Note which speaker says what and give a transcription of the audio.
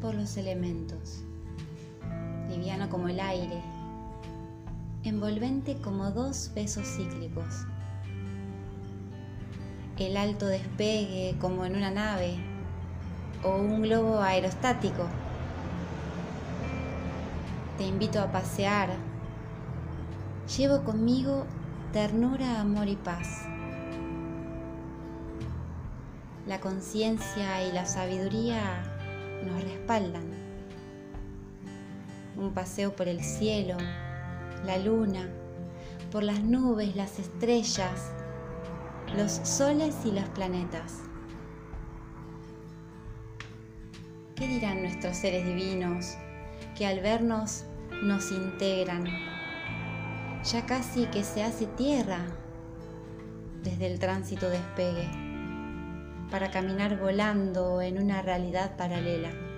Speaker 1: por los elementos, liviano como el aire, envolvente como dos besos cíclicos. El alto despegue como en una nave o un globo aerostático. Te invito a pasear. Llevo conmigo ternura, amor y paz. La conciencia y la sabiduría nos respaldan. Un paseo por el cielo, la luna, por las nubes, las estrellas, los soles y los planetas. ¿Qué dirán nuestros seres divinos que al vernos nos integran? Ya casi que se hace tierra desde el tránsito despegue para caminar volando en una realidad paralela.